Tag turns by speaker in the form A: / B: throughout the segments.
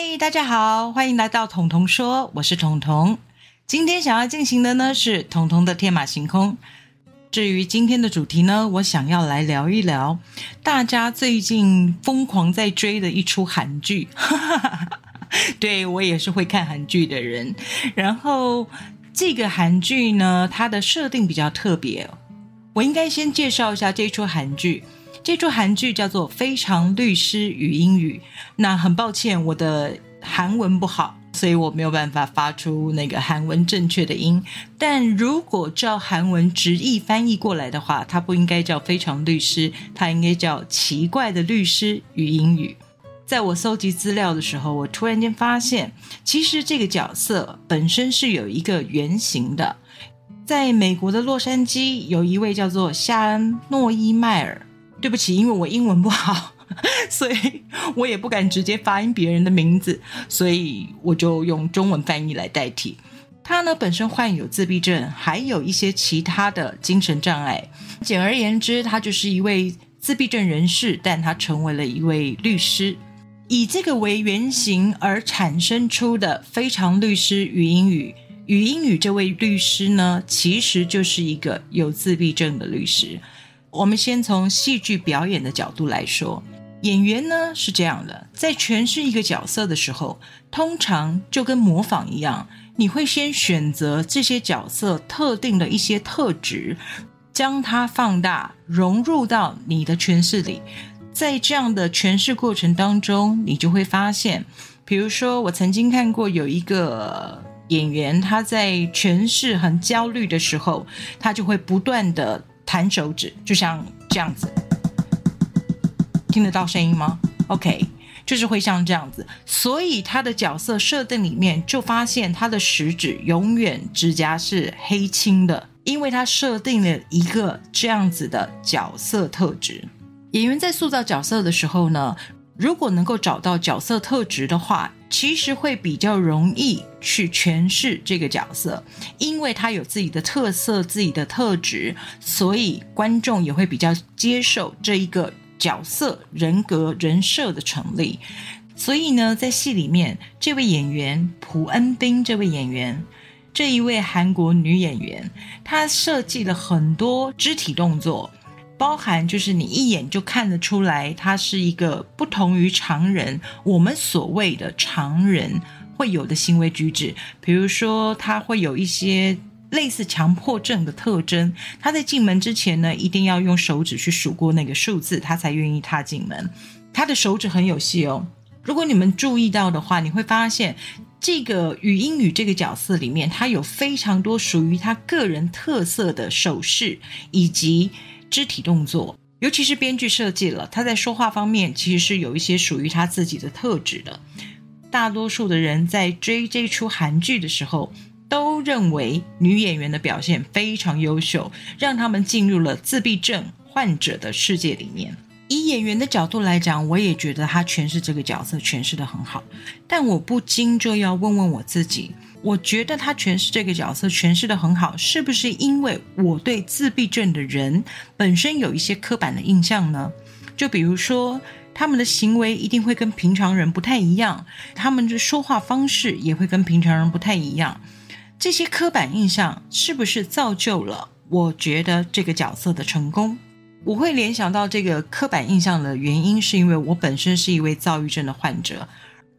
A: 嗨，大家好，欢迎来到彤彤说，我是彤彤。今天想要进行的呢是彤彤的天马行空。至于今天的主题呢，我想要来聊一聊大家最近疯狂在追的一出韩剧。对我也是会看韩剧的人。然后这个韩剧呢，它的设定比较特别。我应该先介绍一下这出韩剧。这出韩剧叫做《非常律师与英语》。那很抱歉，我的韩文不好，所以我没有办法发出那个韩文正确的音。但如果照韩文直译翻译过来的话，它不应该叫《非常律师》，它应该叫《奇怪的律师与英语》。在我搜集资料的时候，我突然间发现，其实这个角色本身是有一个原型的。在美国的洛杉矶，有一位叫做夏恩·诺伊迈尔。对不起，因为我英文不好，所以我也不敢直接发音别人的名字，所以我就用中文翻译来代替。他呢本身患有自闭症，还有一些其他的精神障碍。简而言之，他就是一位自闭症人士，但他成为了一位律师。以这个为原型而产生出的《非常律师与英语》，与英语这位律师呢，其实就是一个有自闭症的律师。我们先从戏剧表演的角度来说，演员呢是这样的，在诠释一个角色的时候，通常就跟模仿一样，你会先选择这些角色特定的一些特质，将它放大，融入到你的诠释里。在这样的诠释过程当中，你就会发现，比如说，我曾经看过有一个演员，他在诠释很焦虑的时候，他就会不断的。弹手指就像这样子，听得到声音吗？OK，就是会像这样子。所以他的角色设定里面就发现他的食指永远指甲是黑青的，因为他设定了一个这样子的角色特质。演员在塑造角色的时候呢，如果能够找到角色特质的话。其实会比较容易去诠释这个角色，因为他有自己的特色、自己的特质，所以观众也会比较接受这一个角色人格人设的成立。所以呢，在戏里面，这位演员朴恩斌，这位演员，这一位韩国女演员，她设计了很多肢体动作。包含就是你一眼就看得出来，他是一个不同于常人，我们所谓的常人会有的行为举止。比如说，他会有一些类似强迫症的特征。他在进门之前呢，一定要用手指去数过那个数字，他才愿意踏进门。他的手指很有戏哦。如果你们注意到的话，你会发现这个语音语这个角色里面，他有非常多属于他个人特色的手势以及。肢体动作，尤其是编剧设计了，他在说话方面其实是有一些属于他自己的特质的。大多数的人在追这出韩剧的时候，都认为女演员的表现非常优秀，让他们进入了自闭症患者的世界里面。以演员的角度来讲，我也觉得他诠释这个角色诠释的很好，但我不禁就要问问我自己。我觉得他诠释这个角色诠释的很好，是不是因为我对自闭症的人本身有一些刻板的印象呢？就比如说，他们的行为一定会跟平常人不太一样，他们的说话方式也会跟平常人不太一样。这些刻板印象是不是造就了我觉得这个角色的成功？我会联想到这个刻板印象的原因，是因为我本身是一位躁郁症的患者。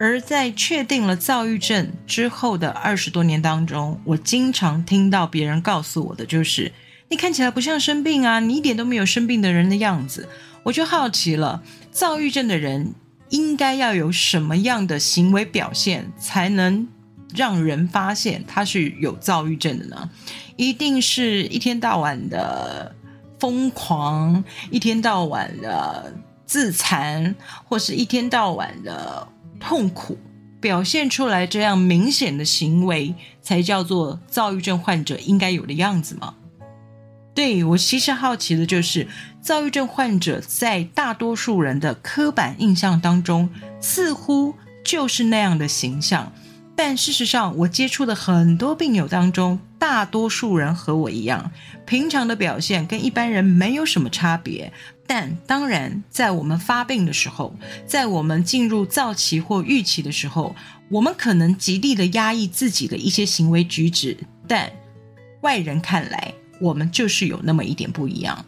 A: 而在确定了躁郁症之后的二十多年当中，我经常听到别人告诉我的就是：“你看起来不像生病啊，你一点都没有生病的人的样子。”我就好奇了，躁郁症的人应该要有什么样的行为表现，才能让人发现他是有躁郁症的呢？一定是一天到晚的疯狂，一天到晚的自残，或是一天到晚的。痛苦表现出来这样明显的行为，才叫做躁郁症患者应该有的样子吗？对我其实好奇的就是，躁郁症患者在大多数人的刻板印象当中，似乎就是那样的形象。但事实上，我接触的很多病友当中，大多数人和我一样，平常的表现跟一般人没有什么差别。但当然，在我们发病的时候，在我们进入躁期或预期的时候，我们可能极力的压抑自己的一些行为举止，但外人看来，我们就是有那么一点不一样。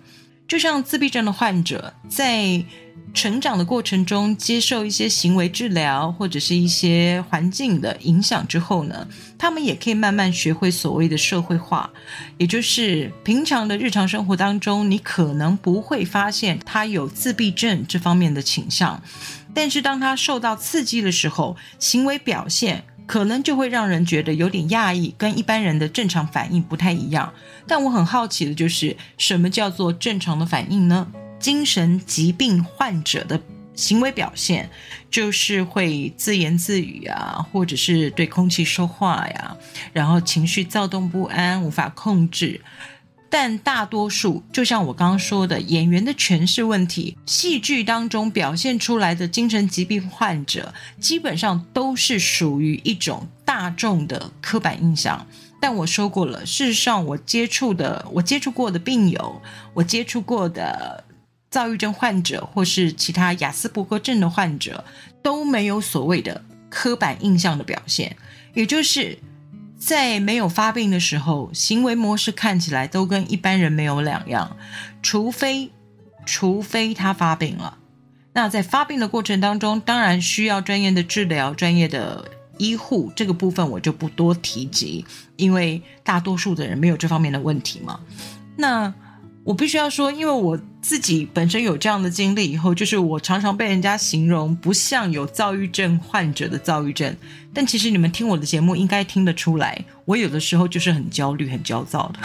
A: 就像自闭症的患者在。成长的过程中，接受一些行为治疗或者是一些环境的影响之后呢，他们也可以慢慢学会所谓的社会化，也就是平常的日常生活当中，你可能不会发现他有自闭症这方面的倾向，但是当他受到刺激的时候，行为表现可能就会让人觉得有点讶异，跟一般人的正常反应不太一样。但我很好奇的就是，什么叫做正常的反应呢？精神疾病患者的行为表现，就是会自言自语啊，或者是对空气说话呀，然后情绪躁动不安，无法控制。但大多数，就像我刚刚说的，演员的诠释问题，戏剧当中表现出来的精神疾病患者，基本上都是属于一种大众的刻板印象。但我说过了，事实上，我接触的，我接触过的病友，我接触过的。躁郁症患者或是其他雅斯伯格症的患者都没有所谓的刻板印象的表现，也就是在没有发病的时候，行为模式看起来都跟一般人没有两样，除非除非他发病了。那在发病的过程当中，当然需要专业的治疗、专业的医护，这个部分我就不多提及，因为大多数的人没有这方面的问题嘛。那。我必须要说，因为我自己本身有这样的经历，以后就是我常常被人家形容不像有躁郁症患者的躁郁症，但其实你们听我的节目应该听得出来，我有的时候就是很焦虑、很焦躁的，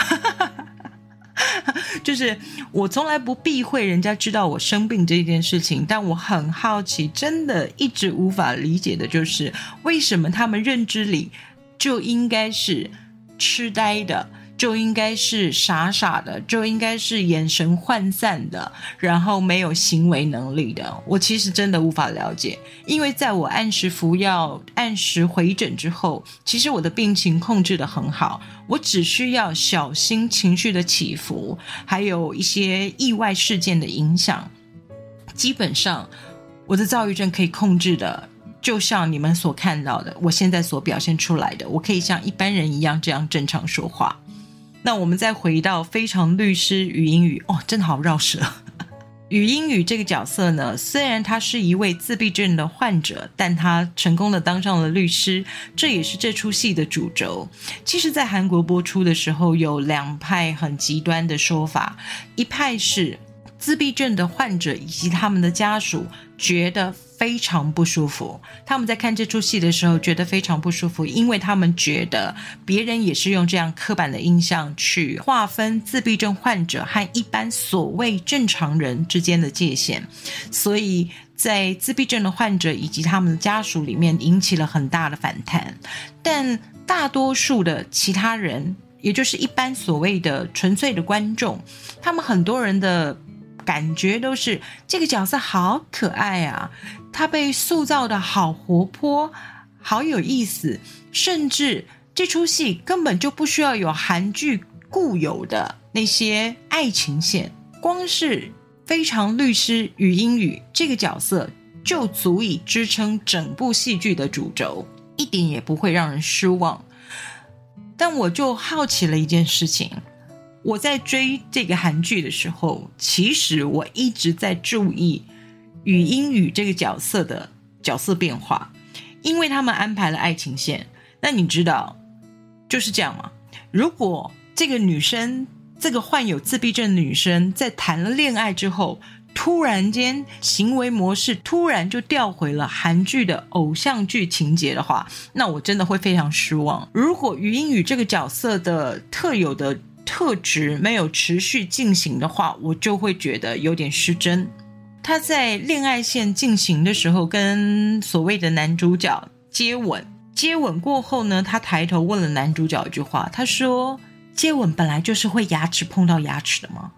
A: 就是我从来不避讳人家知道我生病这件事情，但我很好奇，真的一直无法理解的就是为什么他们认知里就应该是痴呆的。就应该是傻傻的，就应该是眼神涣散的，然后没有行为能力的。我其实真的无法了解，因为在我按时服药、按时回诊之后，其实我的病情控制的很好。我只需要小心情绪的起伏，还有一些意外事件的影响，基本上我的躁郁症可以控制的，就像你们所看到的，我现在所表现出来的，我可以像一般人一样这样正常说话。那我们再回到非常律师语英语哦，真的好绕舌。语英语这个角色呢，虽然他是一位自闭症的患者，但他成功的当上了律师，这也是这出戏的主轴。其实，在韩国播出的时候，有两派很极端的说法，一派是。自闭症的患者以及他们的家属觉得非常不舒服。他们在看这出戏的时候觉得非常不舒服，因为他们觉得别人也是用这样刻板的印象去划分自闭症患者和一般所谓正常人之间的界限，所以在自闭症的患者以及他们的家属里面引起了很大的反弹。但大多数的其他人，也就是一般所谓的纯粹的观众，他们很多人的。感觉都是这个角色好可爱啊，他被塑造的好活泼，好有意思，甚至这出戏根本就不需要有韩剧固有的那些爱情线，光是非常律师与英语这个角色就足以支撑整部戏剧的主轴，一点也不会让人失望。但我就好奇了一件事情。我在追这个韩剧的时候，其实我一直在注意语英语这个角色的角色变化，因为他们安排了爱情线。那你知道就是这样吗？如果这个女生，这个患有自闭症的女生，在谈了恋爱之后，突然间行为模式突然就调回了韩剧的偶像剧情节的话，那我真的会非常失望。如果语英语这个角色的特有的特质没有持续进行的话，我就会觉得有点失真。他在恋爱线进行的时候，跟所谓的男主角接吻，接吻过后呢，他抬头问了男主角一句话，他说：“接吻本来就是会牙齿碰到牙齿的吗？”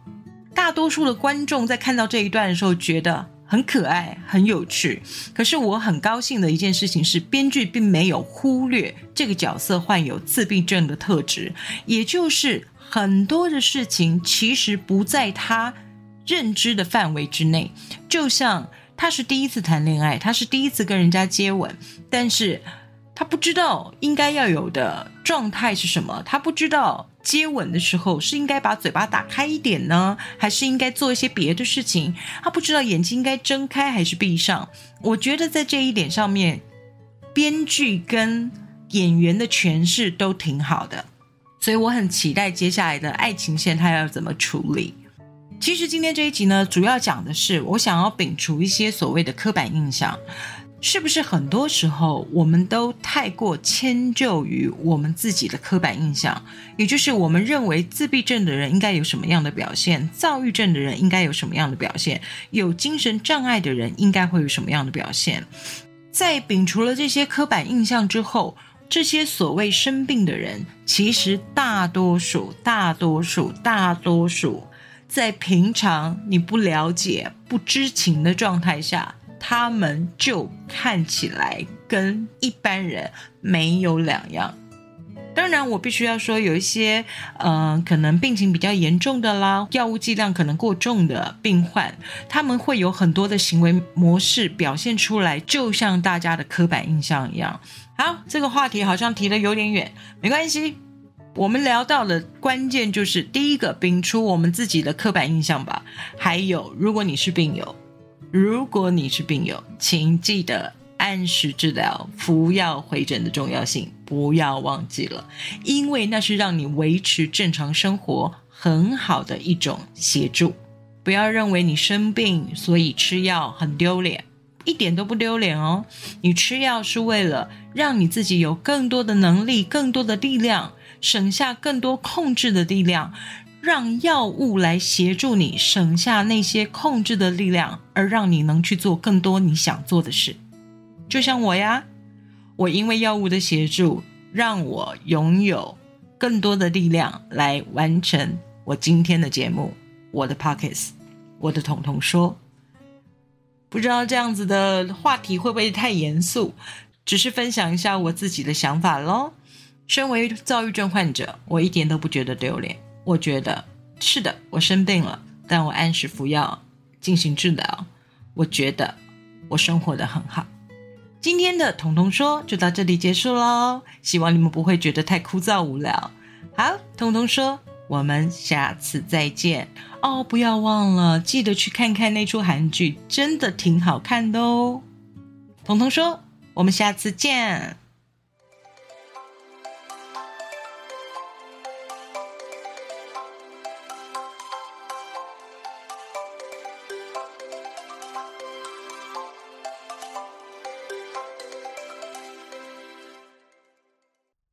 A: 大多数的观众在看到这一段的时候，觉得很可爱、很有趣。可是我很高兴的一件事情是，编剧并没有忽略这个角色患有自闭症的特质，也就是。很多的事情其实不在他认知的范围之内。就像他是第一次谈恋爱，他是第一次跟人家接吻，但是他不知道应该要有的状态是什么，他不知道接吻的时候是应该把嘴巴打开一点呢，还是应该做一些别的事情，他不知道眼睛应该睁开还是闭上。我觉得在这一点上面，编剧跟演员的诠释都挺好的。所以我很期待接下来的爱情线他要怎么处理。其实今天这一集呢，主要讲的是我想要摒除一些所谓的刻板印象，是不是很多时候我们都太过迁就于我们自己的刻板印象？也就是我们认为自闭症的人应该有什么样的表现，躁郁症的人应该有什么样的表现，有精神障碍的人应该会有什么样的表现？在摒除了这些刻板印象之后。这些所谓生病的人，其实大多数、大多数、大多数，在平常你不了解、不知情的状态下，他们就看起来跟一般人没有两样。当然，我必须要说，有一些，嗯，可能病情比较严重的啦，药物剂量可能过重的病患，他们会有很多的行为模式表现出来，就像大家的刻板印象一样。好，这个话题好像提的有点远，没关系，我们聊到的关键就是第一个，摒除我们自己的刻板印象吧。还有，如果你是病友，如果你是病友，请记得。按时治疗、服药、回诊的重要性，不要忘记了，因为那是让你维持正常生活很好的一种协助。不要认为你生病所以吃药很丢脸，一点都不丢脸哦。你吃药是为了让你自己有更多的能力、更多的力量，省下更多控制的力量，让药物来协助你省下那些控制的力量，而让你能去做更多你想做的事。就像我呀，我因为药物的协助，让我拥有更多的力量来完成我今天的节目，我的 pockets，我的彤彤说，不知道这样子的话题会不会太严肃？只是分享一下我自己的想法喽。身为躁郁症患者，我一点都不觉得丢脸。我觉得是的，我生病了，但我按时服药进行治疗，我觉得我生活的很好。今天的彤彤说就到这里结束喽，希望你们不会觉得太枯燥无聊。好，彤彤说，我们下次再见哦！不要忘了，记得去看看那出韩剧，真的挺好看的哦。彤彤说，我们下次见。